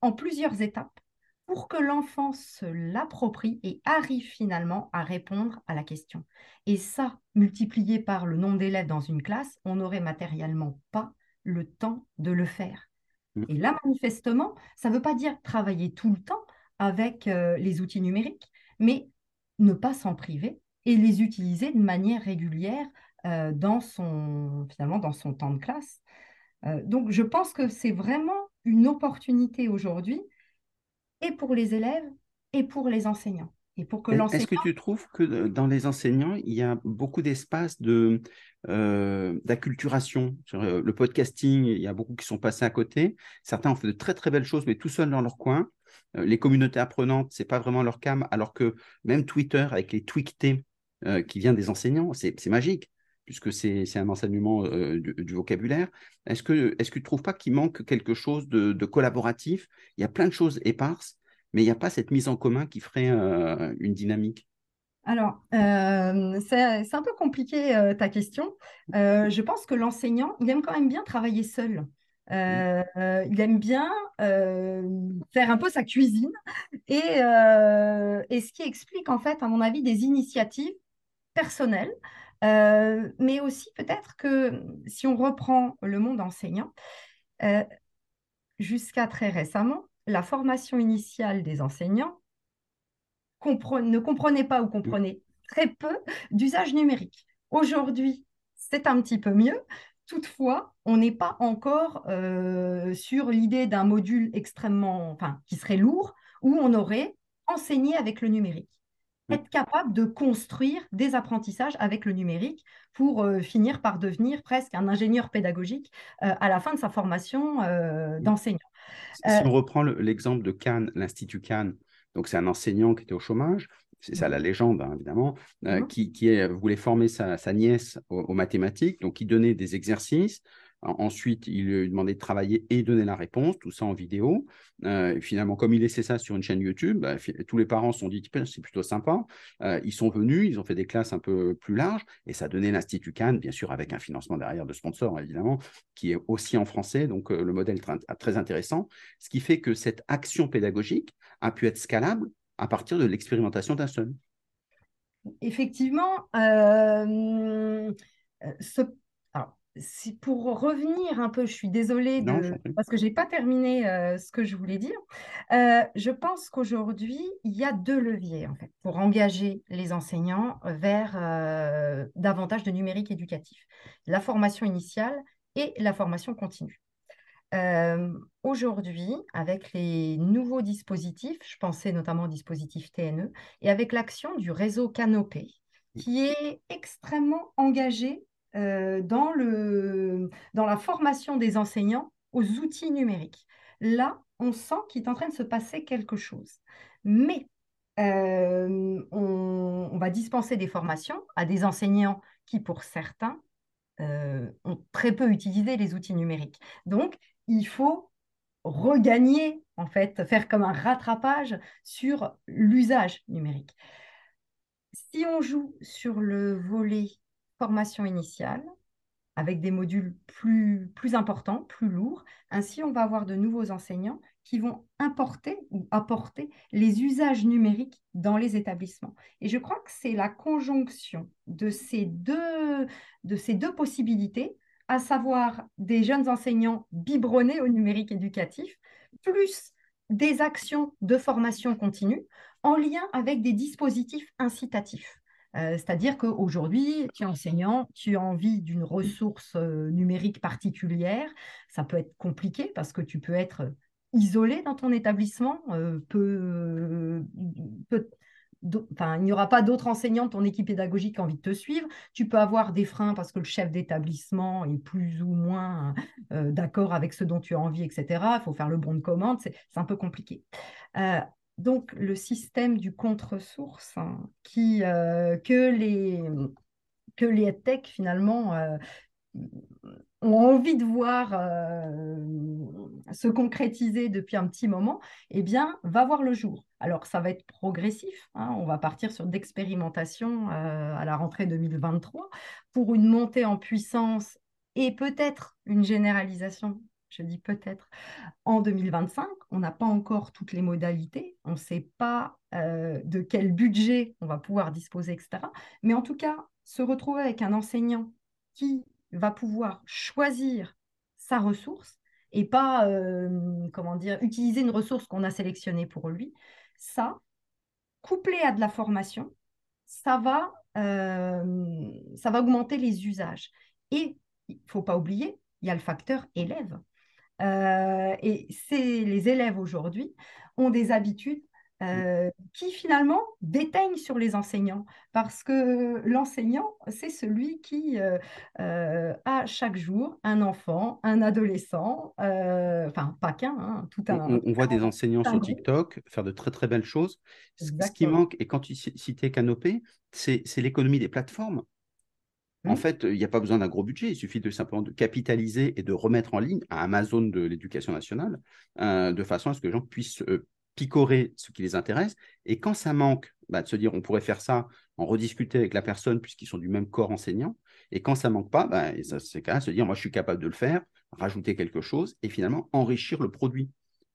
en plusieurs étapes pour que l'enfant se l'approprie et arrive finalement à répondre à la question. Et ça, multiplié par le nombre d'élèves dans une classe, on n'aurait matériellement pas le temps de le faire. Mm. Et là, manifestement, ça ne veut pas dire travailler tout le temps avec euh, les outils numériques, mais ne pas s'en priver et les utiliser de manière régulière euh, dans son, finalement, dans son temps de classe. Euh, donc, je pense que c'est vraiment une opportunité aujourd'hui, et pour les élèves, et pour les enseignants. Et pour que. Est-ce que tu trouves que euh, dans les enseignants, il y a beaucoup d'espace de, euh, d'acculturation? Sur le podcasting, il y a beaucoup qui sont passés à côté. Certains ont fait de très très belles choses, mais tout seuls dans leur coin. Les communautés apprenantes, c'est pas vraiment leur cam, alors que même Twitter avec les tweetés euh, qui vient des enseignants, c'est c'est magique puisque c'est un enseignement euh, du, vocabulaire. Est-ce que, tu ne trouves pas qu'il manque quelque chose de, collaboratif? Il y a plein de choses éparses, mais il n'y a pas cette mise en commun qui ferait euh, une dynamique? Alors, euh, c'est un peu compliqué ta question. Je pense que l'enseignant, il aime quand même bien travailler seul. Il aime bien faire un peu sa cuisine et ce qui explique en fait, à mon avis, des initiatives personnelles, euh, mais aussi peut-être que si on reprend le monde enseignant, euh, jusqu'à très récemment, la formation initiale des enseignants compre- ne comprenait pas ou comprenait très peu d'usage numérique. Aujourd'hui, c'est un petit peu mieux. Toutefois, on n'est pas encore euh, sur l'idée d'un module extrêmement, enfin, qui serait lourd, où on aurait enseigné avec le numérique. Être capable de construire des apprentissages avec le numérique pour euh, finir par devenir presque un ingénieur pédagogique euh, à la fin de sa formation euh, d'enseignant. Si on reprend le- l'exemple de Cannes, l'Institut Cannes, donc c'est un enseignant qui était au chômage, c'est ça la légende, hein, évidemment, euh, Mhm. qui, qui est- voulait former sa, sa nièce aux, aux mathématiques, donc il donnait des exercices. Ensuite, il lui demandait de travailler et donner la réponse, tout ça en vidéo. Euh, finalement, comme il laissait ça sur une chaîne YouTube, bah, tous les parents se sont dit c'est plutôt sympa. Euh, ils sont venus, ils ont fait des classes un peu plus larges et ça donné l'Institut Cannes, bien sûr, avec un financement derrière de sponsors, évidemment, qui est aussi en français. Donc, euh, le modèle très intéressant. Ce qui fait que cette action pédagogique a pu être scalable à partir de l'expérimentation d'un seul. Effectivement, ce pour revenir un peu, je suis désolée parce que je n'ai pas terminé euh, ce que je voulais dire. Euh, je pense qu'aujourd'hui, il y a deux leviers en fait, pour engager les enseignants vers euh, davantage de numérique éducatif. La formation initiale et la formation continue. Aujourd'hui, avec les nouveaux dispositifs, je pensais notamment au dispositif TNE, et avec l'action du réseau Canopé, qui est extrêmement engagé euh, dans, le, dans la formation des enseignants aux outils numériques. Là, on sent qu'il est en train de se passer quelque chose. Mais euh, on, va dispenser des formations à des enseignants qui, pour certains, euh, ont très peu utilisé les outils numériques. Donc, il faut regagner, en fait, faire comme un rattrapage sur l'usage numérique. Si on joue sur le volet formation initiale avec des modules plus, importants, plus lourds. Ainsi, on va avoir de nouveaux enseignants qui vont importer ou apporter les usages numériques dans les établissements. Et je crois que c'est la conjonction de ces deux, de ces deux possibilités, à savoir des jeunes enseignants biberonnés au numérique éducatif, plus des actions de formation continue en lien avec des dispositifs incitatifs. Euh, c'est-à-dire qu'aujourd'hui, tu es enseignant, tu as envie d'une ressource euh, numérique particulière. Ça peut être compliqué parce que tu peux être isolé dans ton établissement. Euh, il n'y aura pas d'autres enseignants de ton équipe pédagogique qui ont envie de te suivre. Tu peux avoir des freins parce que le chef d'établissement est plus ou moins d'accord avec ce dont tu as envie, etc. Il faut faire le bon de commande. C'est un peu compliqué donc le système du contre-source hein, euh, que les que les tech finalement euh, ont envie de voir euh, se concrétiser depuis un petit moment, eh bien, va voir le jour. Alors, ça va être progressif. Hein, on va partir sur d'expérimentation à la rentrée 2023 pour une montée en puissance et peut-être une généralisation je dis peut-être, en 2025. On n'a pas encore toutes les modalités, on ne sait pas euh, de quel budget on va pouvoir disposer, etc. Mais en tout cas, se retrouver avec un enseignant qui va pouvoir choisir sa ressource et pas, euh, comment dire, utiliser une ressource qu'on a sélectionnée pour lui, ça, couplé à de la formation, ça va, euh, ça va augmenter les usages. Et il ne faut pas oublier, il y a le facteur élève. Euh, et c'est les élèves aujourd'hui ont des habitudes euh, qui finalement déteignent sur les enseignants, parce que l'enseignant, c'est celui qui euh, a chaque jour un enfant, un adolescent, enfin pas qu'un, hein, tout un. On, voit des enseignants sur TikTok faire de très très belles choses. Ce qui manque, et quand tu citais Canopé, c'est l'économie des plateformes. En mmh. fait, il n'y a pas besoin d'un gros budget, il suffit de simplement de capitaliser et de remettre en ligne à Amazon de l'éducation nationale, euh, de façon à ce que les gens puissent euh, picorer ce qui les intéresse. Et quand ça manque, bah, de se dire on pourrait faire ça, en rediscuter avec la personne puisqu'ils sont du même corps enseignant. Et quand ça manque pas, bah, c'est quand même se dire moi je suis capable de le faire, rajouter quelque chose et finalement enrichir le produit.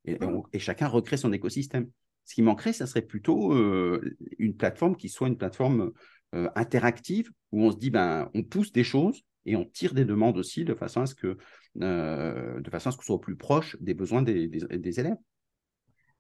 Et, mmh. chacun recrée son écosystème. Ce qui manquerait, ça serait plutôt euh, une plateforme qui soit une plateforme euh, interactive où on se dit ben on pousse des choses et on tire des demandes aussi de façon à ce que euh, de façon à ce qu'on soit plus proche des besoins des, des élèves.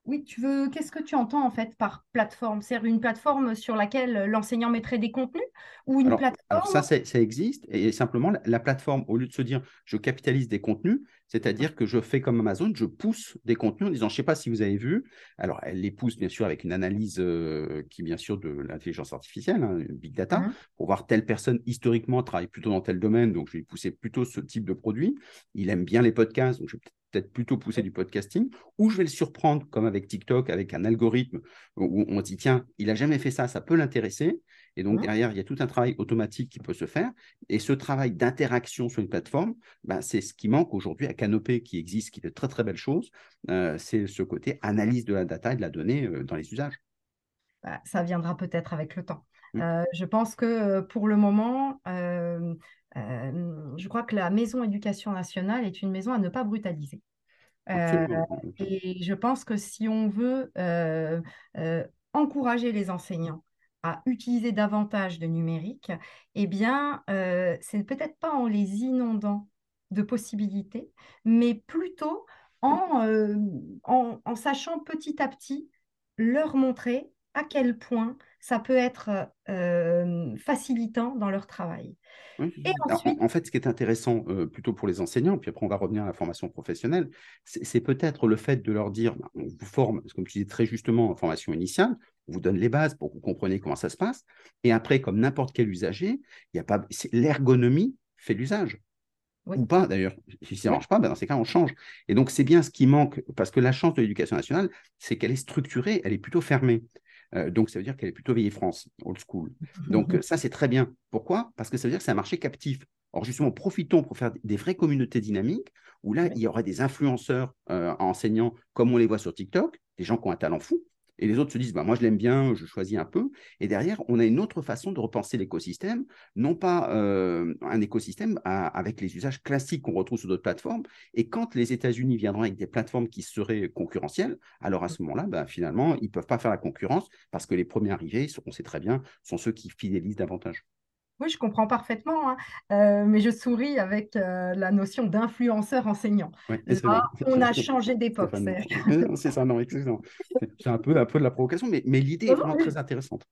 Oui, tu veux. Qu'est-ce que tu entends en fait par plateforme? C'est une plateforme sur laquelle l'enseignant mettrait des contenus ou une plateforme alors ça, ça existe et simplement la, plateforme, au lieu de se dire je capitalise des contenus, c'est-à-dire que je fais comme Amazon, je pousse des contenus en disant je ne sais pas si vous avez vu. Alors elle les pousse bien sûr avec une analyse euh, qui bien sûr de l'intelligence artificielle, hein, big data, mmh. pour voir telle personne historiquement travaille plutôt dans tel domaine, donc je vais pousser plutôt ce type de produit. Il aime bien les podcasts, donc je vais peut-être plutôt pousser du podcasting, ou je vais le surprendre, comme avec TikTok, avec un algorithme où on dit, tiens, il n'a jamais fait ça, ça peut l'intéresser. Et donc, Mhm. derrière, il y a tout un travail automatique qui peut se faire. Et ce travail d'interaction sur une plateforme, ben, c'est ce qui manque aujourd'hui à Canopé, qui existe, qui est de très, très belles choses. Euh, c'est ce côté analyse de la data et de la donnée euh, dans les usages. Bah, ça viendra peut-être avec le temps. Mm. Euh, je pense que pour le moment, je crois que la maison éducation nationale est une maison à ne pas brutaliser. Euh, et je pense que si on veut euh, euh, encourager les enseignants à utiliser davantage de numérique, eh bien, euh, c'est peut-être pas en les inondant de possibilités, mais plutôt en, euh, en, en sachant petit à petit leur montrer à quel point ça peut être euh, facilitant dans leur travail. Oui. Et Alors, ensuite, en, en fait, ce qui est intéressant euh, plutôt pour les enseignants, puis après on va revenir à la formation professionnelle, c'est peut-être le fait de leur dire, ben, on vous forme, comme tu disais très justement en formation initiale, on vous donne les bases pour que vous compreniez comment ça se passe, et après, comme n'importe quel usager, il y a pas, c'est- l'ergonomie fait l'usage. Oui. Ou pas d'ailleurs. Si ça ne marche pas, ben, dans ces cas, on change. Et donc, c'est bien ce qui manque, parce que la chance de l'éducation nationale, c'est qu'elle est structurée, elle est plutôt fermée. Euh, donc, ça veut dire qu'elle est plutôt vieille France, old school. Donc, euh, ça, c'est très bien. Pourquoi? Parce que ça veut dire que c'est un marché captif. Or, justement, profitons pour faire des vraies communautés dynamiques où là, il y aura des influenceurs euh, enseignants comme on les voit sur TikTok, des gens qui ont un talent fou. Et les autres se disent, bah, moi je l'aime bien, je choisis un peu. Et derrière, on a une autre façon de repenser l'écosystème, non pas euh, un écosystème à- avec les usages classiques qu'on retrouve sur d'autres plateformes. Et quand les États-Unis viendront avec des plateformes qui seraient concurrentielles, alors à ce moment-là, bah, finalement, ils ne peuvent pas faire la concurrence parce que les premiers arrivés, on sait très bien, sont ceux qui fidélisent davantage. Oui, je comprends parfaitement, hein. Euh, mais je souris avec euh, la notion d'influenceur enseignant. Ouais, Là, on a changé d'époque. *laughs* C'est- ça, non, exactement. C'est un peu, un peu de la provocation, mais, mais l'idée est non, vraiment oui. très intéressante.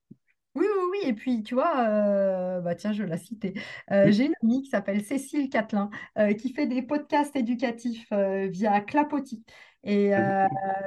Oui, oui, oui. Et puis, tu vois, euh, bah tiens, je cité. Euh, Mm. j'ai une amie qui s'appelle Cécile Catelin, euh, qui fait des podcasts éducatifs via Clapotis. Et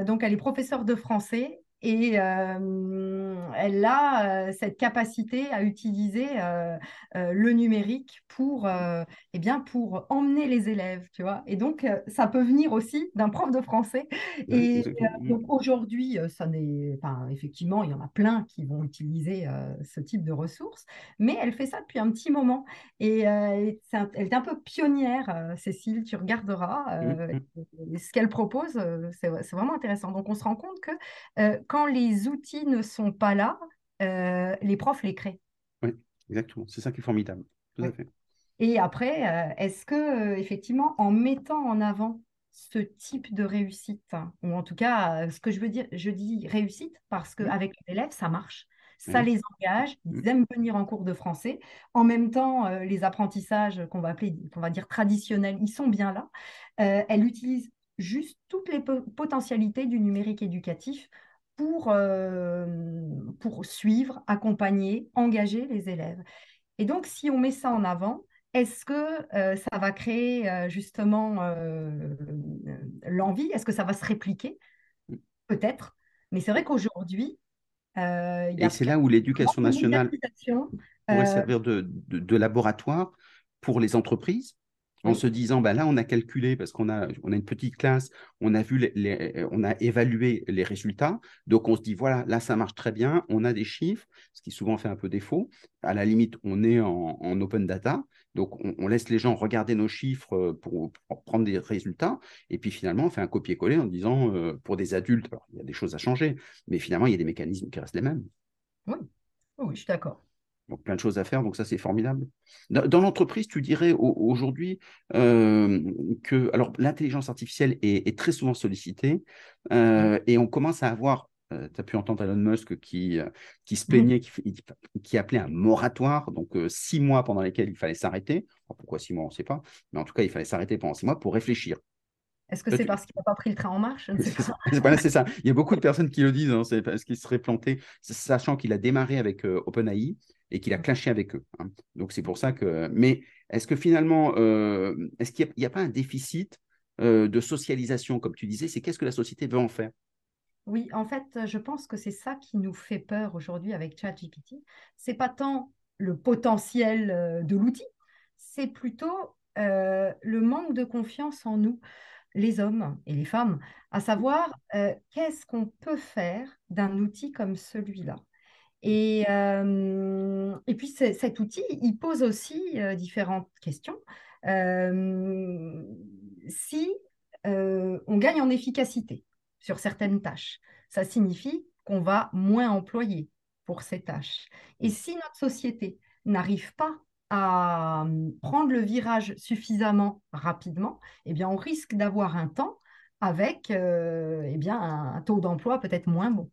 donc, elle est professeure de français et euh, elle a euh, cette capacité à utiliser euh, le numérique pour, eh bien, pour emmener les élèves, tu vois? Et donc, ça peut venir aussi d'un prof de français. Ouais, Et donc aujourd'hui, ça n'est, enfin, effectivement, il y en a plein qui vont utiliser ce type de ressources, mais elle fait ça depuis un petit moment et un- elle est un peu pionnière, Cécile, tu regarderas euh, Mm, et- et ce qu'elle propose, c'est vraiment intéressant. Donc on se rend compte que euh, quand les outils ne sont pas là, euh, les profs les créent. Oui, exactement. C'est ça qui est formidable. Tout à fait. Et après, euh, est-ce que, euh, effectivement, en mettant en avant ce type de réussite, hein, ou en tout cas, ce que je veux dire, je dis réussite parce qu'avec les élèves, ça marche. Ça les engage, ils aiment venir en cours de français. En même temps, euh, les apprentissages qu'on va appeler, qu'on va dire traditionnels, ils sont bien là. Euh, elle utilise juste toutes les po- potentialités du numérique éducatif pour, euh, pour suivre, accompagner, engager les élèves. Et donc, si on met ça en avant, est-ce que euh, ça va créer euh, justement euh, l'envie? Est-ce que ça va se répliquer? Peut-être. Mais c'est vrai qu'aujourd'hui, il y Et c'est là où l'éducation nationale pourrait servir de, de- de laboratoire pour les entreprises en se disant, ben là, on a calculé, parce qu'on a, on a une petite classe, on a vu les, les- on a évalué les résultats, donc on se dit, voilà, là, ça marche très bien, on a des chiffres, ce qui souvent fait un peu défaut. À la limite, on est en, en open data, donc on, on laisse les gens regarder nos chiffres euh, pour, pour prendre des résultats, et puis finalement, on fait un copier-coller en disant, euh, pour des adultes, alors, il y a des choses à changer, mais finalement, il y a des mécanismes qui restent les mêmes. oui. oui, je suis d'accord. Donc, plein de choses à faire, donc ça, c'est formidable. Dans, dans l'entreprise, tu dirais au- aujourd'hui euh, que alors l'intelligence artificielle est, est très souvent sollicitée euh, et on commence à avoir, tu as pu entendre Elon Musk qui, euh, qui se plaignait, qui, qui appelait un moratoire, donc euh, six mois pendant lesquels il fallait s'arrêter. Pourquoi six mois, on ne sait pas, mais en tout cas, il fallait s'arrêter pendant six mois pour réfléchir. Est-ce que Là, c'est parce qu'il n'a pas pris le train en marche? C'est ça. Il y a beaucoup de personnes qui le disent, hein, c'est parce qu'il serait planté, sachant qu'il a démarré avec euh, OpenAI et qu'il a clashé avec eux. hein. Donc c'est pour ça que. Mais est-ce que finalement, euh, est-ce qu'il n'y a, pas un déficit euh, de socialisation, comme tu disais? C'est qu'est-ce que la société veut en faire? Oui, en fait, je pense que c'est ça qui nous fait peur aujourd'hui avec ChatGPT. C'est pas tant le potentiel de l'outil, c'est plutôt le manque de confiance en nous, les hommes et les femmes, à savoir euh, qu'est-ce qu'on peut faire d'un outil comme celui-là? Et, et puis cet outil, il pose aussi différentes questions. si on gagne en efficacité sur certaines tâches, ça signifie qu'on va moins employer pour ces tâches. Et si notre société n'arrive pas à hum, prendre le virage suffisamment rapidement, eh bien, on risque d'avoir un temps avec euh, eh bien, un, taux d'emploi peut-être moins bon.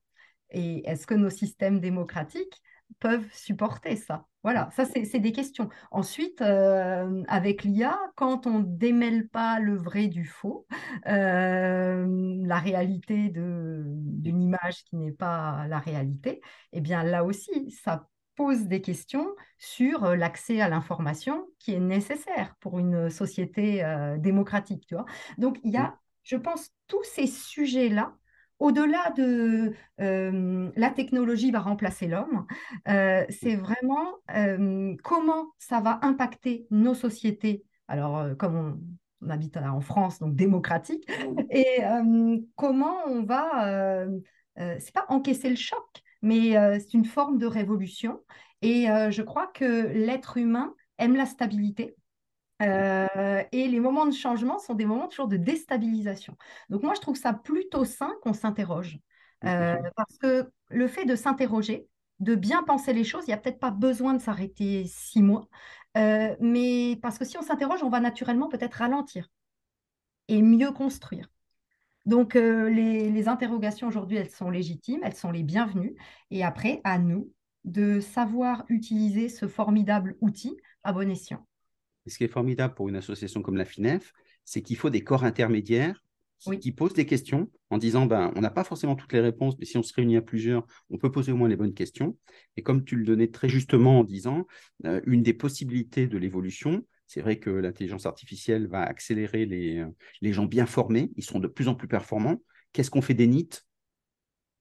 Et est-ce que nos systèmes démocratiques peuvent supporter ça? Voilà, ça c'est des questions. Ensuite, euh, avec l'IA, quand on démêle pas le vrai du faux, *laughs* euh, la réalité d'une image qui n'est pas la réalité, eh bien là aussi, ça pose des questions sur euh, l'accès à l'information qui est nécessaire pour une société euh, démocratique. Tu vois Donc, il y a, je pense, tous ces sujets-là, au-delà de euh, la technologie va remplacer l'homme, c'est vraiment comment ça va impacter nos sociétés. Alors, comme on, habite en France, donc démocratique, et comment on va, c'est pas encaisser le choc, mais euh, c'est une forme de révolution. Et euh, je crois que l'être humain aime la stabilité. Euh, et les moments de changement sont des moments toujours de déstabilisation. Donc moi, je trouve ça plutôt sain qu'on s'interroge. parce que le fait de s'interroger, de bien penser les choses, il n'y a peut-être pas besoin de s'arrêter six mois. mais parce que si on s'interroge, on va naturellement peut-être ralentir et mieux construire. Donc, euh, les, interrogations aujourd'hui, elles sont légitimes, elles sont les bienvenues. Et après, à nous de savoir utiliser ce formidable outil à bon escient. ce qui est formidable pour une association comme la FINEF, c'est qu'il faut des corps intermédiaires qui, posent des questions en disant ben, on n'a pas forcément toutes les réponses, mais si on se réunit à plusieurs, on peut poser au moins les bonnes questions. Et comme tu le donnais très justement en disant, euh, une des possibilités de l'évolution, c'est vrai que l'intelligence artificielle va accélérer les, euh, les gens bien formés, ils seront de plus en plus performants. Qu'est-ce qu'on fait des NIT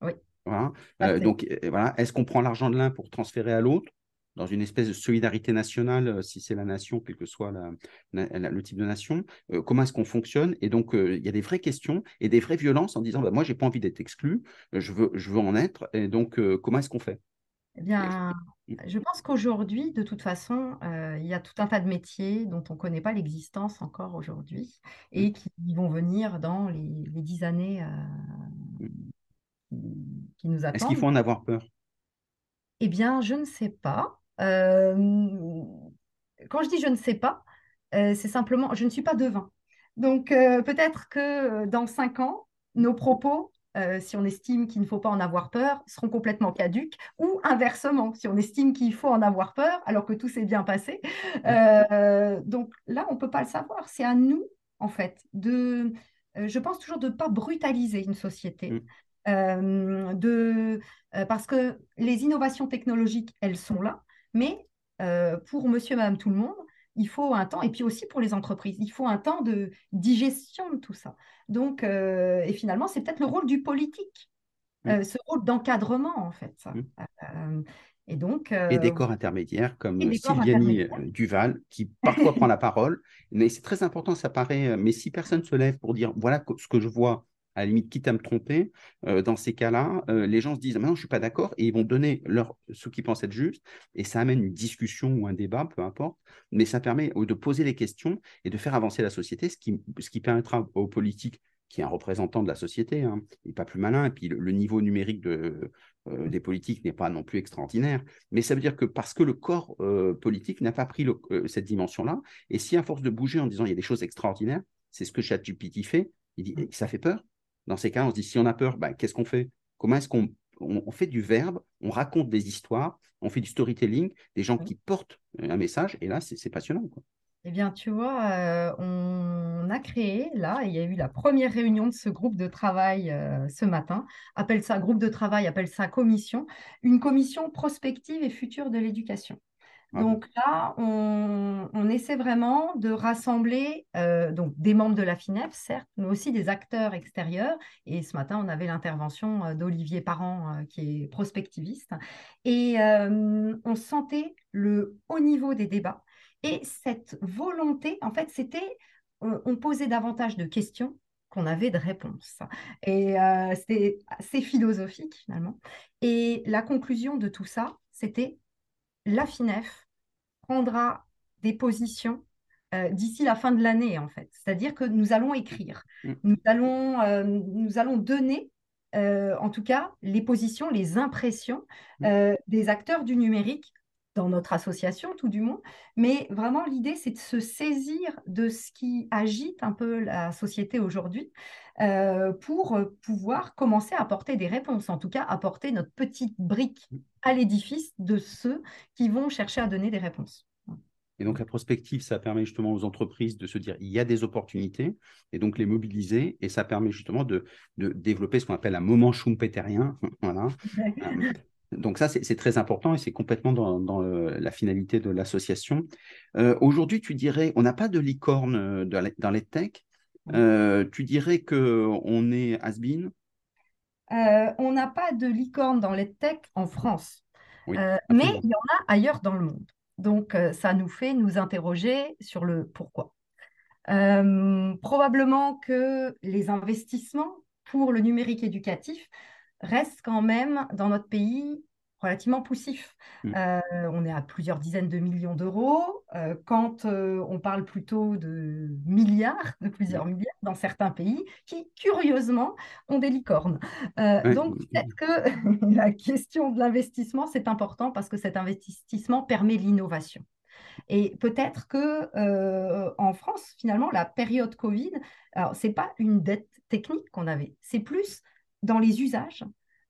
Oui. Voilà. Euh, donc, euh, voilà. Est-ce qu'on prend l'argent de l'un pour transférer à l'autre? Dans une espèce de solidarité nationale, si c'est la nation, quel que soit le type de nation, comment est-ce qu'on fonctionne? Et donc, il y a des vraies questions et des vraies violences en disant, bah, moi, j'ai pas envie d'être exclu, je veux, je veux en être, et donc, comment est-ce qu'on fait? Eh bien, je pense qu'aujourd'hui, de toute façon, euh, il y a tout un tas de métiers dont on ne connaît pas l'existence encore aujourd'hui et qui vont venir dans les, dix années euh, qui nous attendent. Est-ce qu'il faut en avoir peur? Eh bien, je ne sais pas. Euh, quand je dis je ne sais pas, c'est simplement, je ne suis pas devin. Donc, peut-être que dans cinq ans, nos propos euh, si on estime qu'il ne faut pas en avoir peur, seront complètement caduques, ou inversement, si on estime qu'il faut en avoir peur alors que tout s'est bien passé. Euh, donc là, on ne peut pas le savoir. C'est à nous, en fait, de, euh, je pense toujours de ne pas brutaliser une société. Mm. de, parce que les innovations technologiques, elles sont là, mais pour monsieur madame tout le monde, il faut un temps, et puis aussi pour les entreprises, il faut un temps de digestion de tout ça. Donc, euh, et finalement, c'est peut-être le rôle du politique, euh, ce rôle d'encadrement, en fait. Euh, et donc. et des corps intermédiaires comme Sylvianie Duval, qui parfois prend la parole. Mais c'est très important, ça paraît. Mais si personne se lève pour dire voilà ce que je vois, à la limite, quitte à me tromper, euh, dans ces cas-là, euh, les gens se disent, ah, non, je ne suis pas d'accord, et ils vont donner leur, ce qu'ils pensent être juste, et ça amène une discussion ou un débat, peu importe, mais ça permet de poser les questions et de faire avancer la société, ce qui, ce qui permettra aux politiques, qui est un représentant de la société, hein, n'est pas plus malin, et puis le, niveau numérique de, euh, des politiques n'est pas non plus extraordinaire, mais ça veut dire que parce que le corps politique n'a pas pris cette dimension-là, et si à force de bouger en disant, il y a des choses extraordinaires, c'est ce que ChatGPT fait, il dit, ça fait peur, dans ces cas, on se dit, si on a peur, bah, qu'est-ce qu'on fait? Comment est-ce qu'on on, fait du verbe, on raconte des histoires, on fait du storytelling, des gens qui portent un message, et là, c'est passionnant. Quoi. Eh bien, tu vois, euh, on a créé, là, il y a eu la première réunion de ce groupe de travail euh, ce matin, appelle ça groupe de travail, appelle ça commission, une commission prospective et future de l'éducation. Donc là, on, essaie vraiment de rassembler euh, donc des membres de la FINEF, certes, mais aussi des acteurs extérieurs. Et ce matin, on avait l'intervention euh, d'Olivier Parent, euh, qui est prospectiviste. Et on sentait le haut niveau des débats. Et cette volonté, en fait, c'était, on posait davantage de questions qu'on avait de réponse. Et c'était assez philosophique finalement. Et la conclusion de tout ça, c'était la FINEF prendra des positions euh, d'ici la fin de l'année, en fait. C'est-à-dire que nous allons écrire, mm. nous allons, euh, nous allons donner, en tout cas, les positions, les impressions mm. des acteurs du numérique dans notre association, tout du moins. Mais vraiment, l'idée, c'est de se saisir de ce qui agite un peu la société aujourd'hui euh, pour pouvoir commencer à apporter des réponses, en tout cas apporter notre petite brique à l'édifice de ceux qui vont chercher à donner des réponses. Et donc la prospective, ça permet justement aux entreprises de se dire il y a des opportunités et donc les mobiliser et ça permet justement de, de développer ce qu'on appelle un moment schumpeterien, *laughs* voilà, donc ça, c'est très important et c'est complètement dans, la finalité de l'association. Euh, aujourd'hui, tu dirais, on n'a pas de licorne euh, dans les tech. Euh, tu dirais qu'on est has-been? On n'a pas de licorne dans les tech en France, mais il y en a ailleurs dans le monde. Donc, ça nous fait nous interroger sur le pourquoi. probablement que les investissements pour le numérique éducatif reste quand même dans notre pays relativement poussif. Mmh. Euh, on est à plusieurs dizaines de millions d'euros. Euh, quand euh, on parle plutôt de milliards, de plusieurs mmh. milliards dans certains pays qui, curieusement, ont des licornes. Donc, peut-être que *laughs* la question de l'investissement, c'est important parce que cet investissement permet l'innovation. Et peut-être que en France, finalement, la période Covid, alors c'est pas une dette technique qu'on avait, c'est plus dans les usages,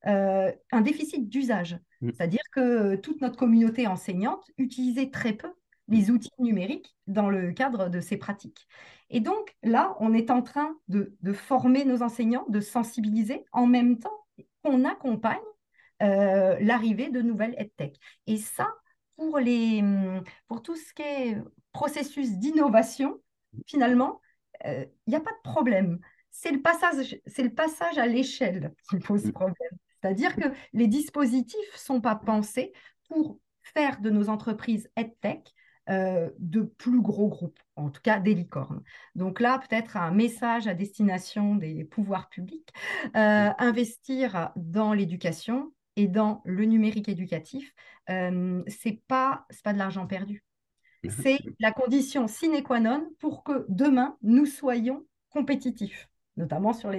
euh, un déficit d'usage. Mm. C'est-à-dire que toute notre communauté enseignante utilisait très peu les outils numériques dans le cadre de ces pratiques. Et donc là, on est en train de, former nos enseignants, de sensibiliser en même temps qu'on accompagne euh, l'arrivée de nouvelles EdTech. Et ça, pour, les, pour tout ce qui est processus d'innovation, finalement, il euh, n'y a pas de problème. C'est le passage, c'est le passage à l'échelle qui pose mm. problème. C'est-à-dire que les dispositifs ne sont pas pensés pour faire de nos entreprises EdTech euh, de plus gros groupes, en tout cas des licornes. Donc là, peut-être un message à destination des pouvoirs publics, euh, investir dans l'éducation et dans le numérique éducatif, euh, ce n'est pas, pas de l'argent perdu. C'est la condition sine qua non pour que demain, nous soyons compétitifs notamment sur,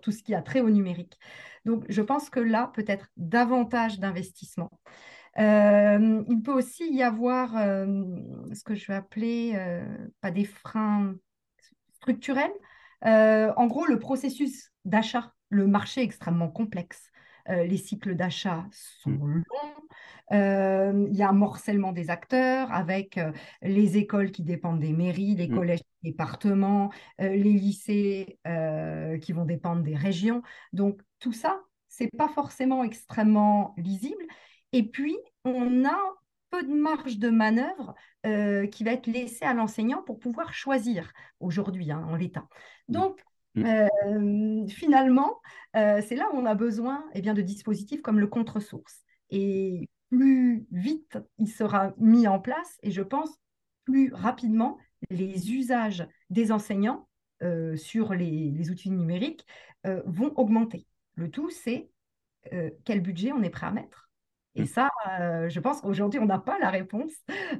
tout ce qui a trait au numérique. Donc, je pense que là, peut-être davantage d'investissement. Euh, il peut aussi y avoir euh, ce que je vais appeler, euh, pas des freins structurels. en gros, le processus d'achat, le marché est extrêmement complexe. Les cycles d'achat sont mmh. longs. Euh, il y a un morcellement des acteurs avec euh, les écoles qui dépendent des mairies, les mmh. collèges des départements, euh, les lycées qui vont dépendre des régions. Donc tout ça, c'est pas forcément extrêmement lisible. Et puis, on a peu de marge de manœuvre qui va être laissée à l'enseignant pour pouvoir choisir aujourd'hui hein, en l'état. Mmh. Donc, mmh. finalement, c'est là où on a besoin eh bien, de dispositifs comme le contre-source. Et plus vite il sera mis en place et je pense plus rapidement les usages des enseignants euh, sur les, outils numériques euh, vont augmenter. Le tout, c'est euh, quel budget on est prêt à mettre. Et mm. ça, euh, je pense qu'aujourd'hui, on n'a pas la réponse.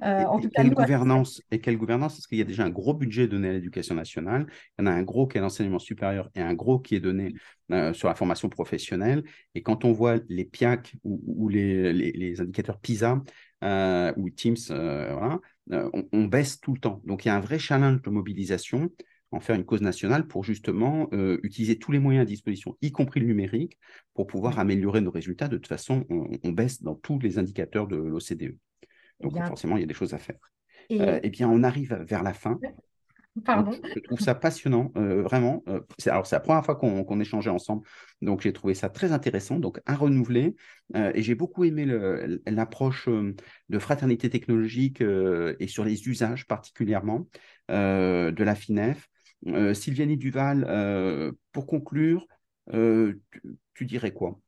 Euh, en tout quelle gouvernance Et quelle gouvernance? Parce qu'il y a déjà un gros budget donné à l'éducation nationale. Il y en a un gros qui est l'enseignement supérieur et un gros qui est donné euh, sur la formation professionnelle. Et quand on voit les PIAC ou, les, indicateurs PISA ou Teams, voilà, on, on, baisse tout le temps. Donc, il y a un vrai challenge de mobilisation en faire une cause nationale pour justement euh, utiliser tous les moyens à disposition, y compris le numérique, pour pouvoir améliorer nos résultats. De toute façon, on, baisse dans tous les indicateurs de l'OCDE. Donc forcément, il y a des choses à faire. Et... Euh, eh bien, on arrive vers la fin. Pardon. je trouve ça passionnant, euh, vraiment. alors, c'est la première fois qu'on échangeait ensemble, donc j'ai trouvé ça très intéressant. Donc, à renouveler. et j'ai beaucoup aimé l'approche de fraternité technologique et sur les usages particulièrement de la FINEF. Euh, Sylviane Duval, euh, pour conclure, euh, tu, dirais quoi?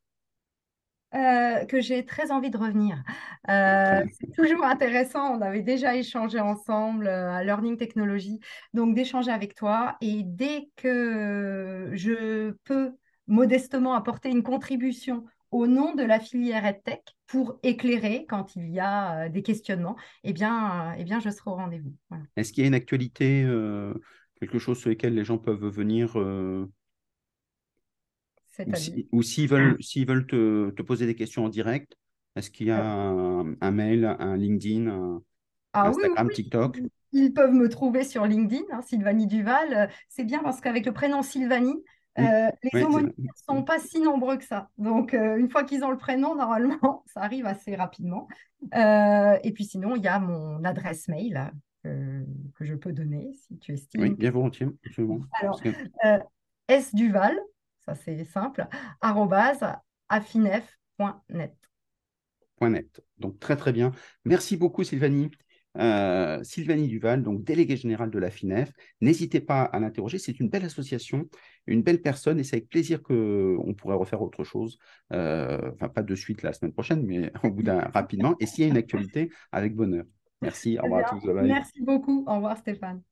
Euh, que j'ai très envie de revenir. Euh, c'est toujours intéressant. On avait déjà échangé ensemble à Learning Technology, donc d'échanger avec toi. Et dès que je peux modestement apporter une contribution au nom de la filière EdTech pour éclairer quand il y a des questionnements, eh bien, eh bien je serai au rendez-vous. Est-ce qu'il y a une actualité, quelque chose sur lequel les gens peuvent venir ou s'ils veulent, *clears throat* s'ils veulent te, poser des questions en direct, est-ce qu'il y a un, mail, un LinkedIn, un ah Instagram, TikTok? Ils peuvent me trouver sur LinkedIn, hein, Sylvanie Duval. C'est bien parce qu'avec le prénom Sylvanie, euh, les homonymes ne sont pas si nombreux que ça. Donc, euh, une fois qu'ils ont le prénom, normalement, *laughs* ça arrive assez rapidement. Euh, et puis sinon, il y a mon adresse mail que je peux donner si tu estimes. Oui, bien volontiers, absolument. Alors, sduval, ça c'est simple, afinef.net. .net. Donc très très bien. Merci beaucoup Sylvanie. Euh, Sylvanie Duval, donc déléguée générale de la FINEF. N'hésitez pas à l'interroger, c'est une belle association, une belle personne, et c'est avec plaisir qu'on pourrait refaire autre chose. Euh, enfin, pas de suite la semaine prochaine, mais *laughs* au bout d'un rapidement. Et s'il y a une actualité, avec bonheur. Merci, au revoir à tous. Merci beaucoup, au revoir Stéphane.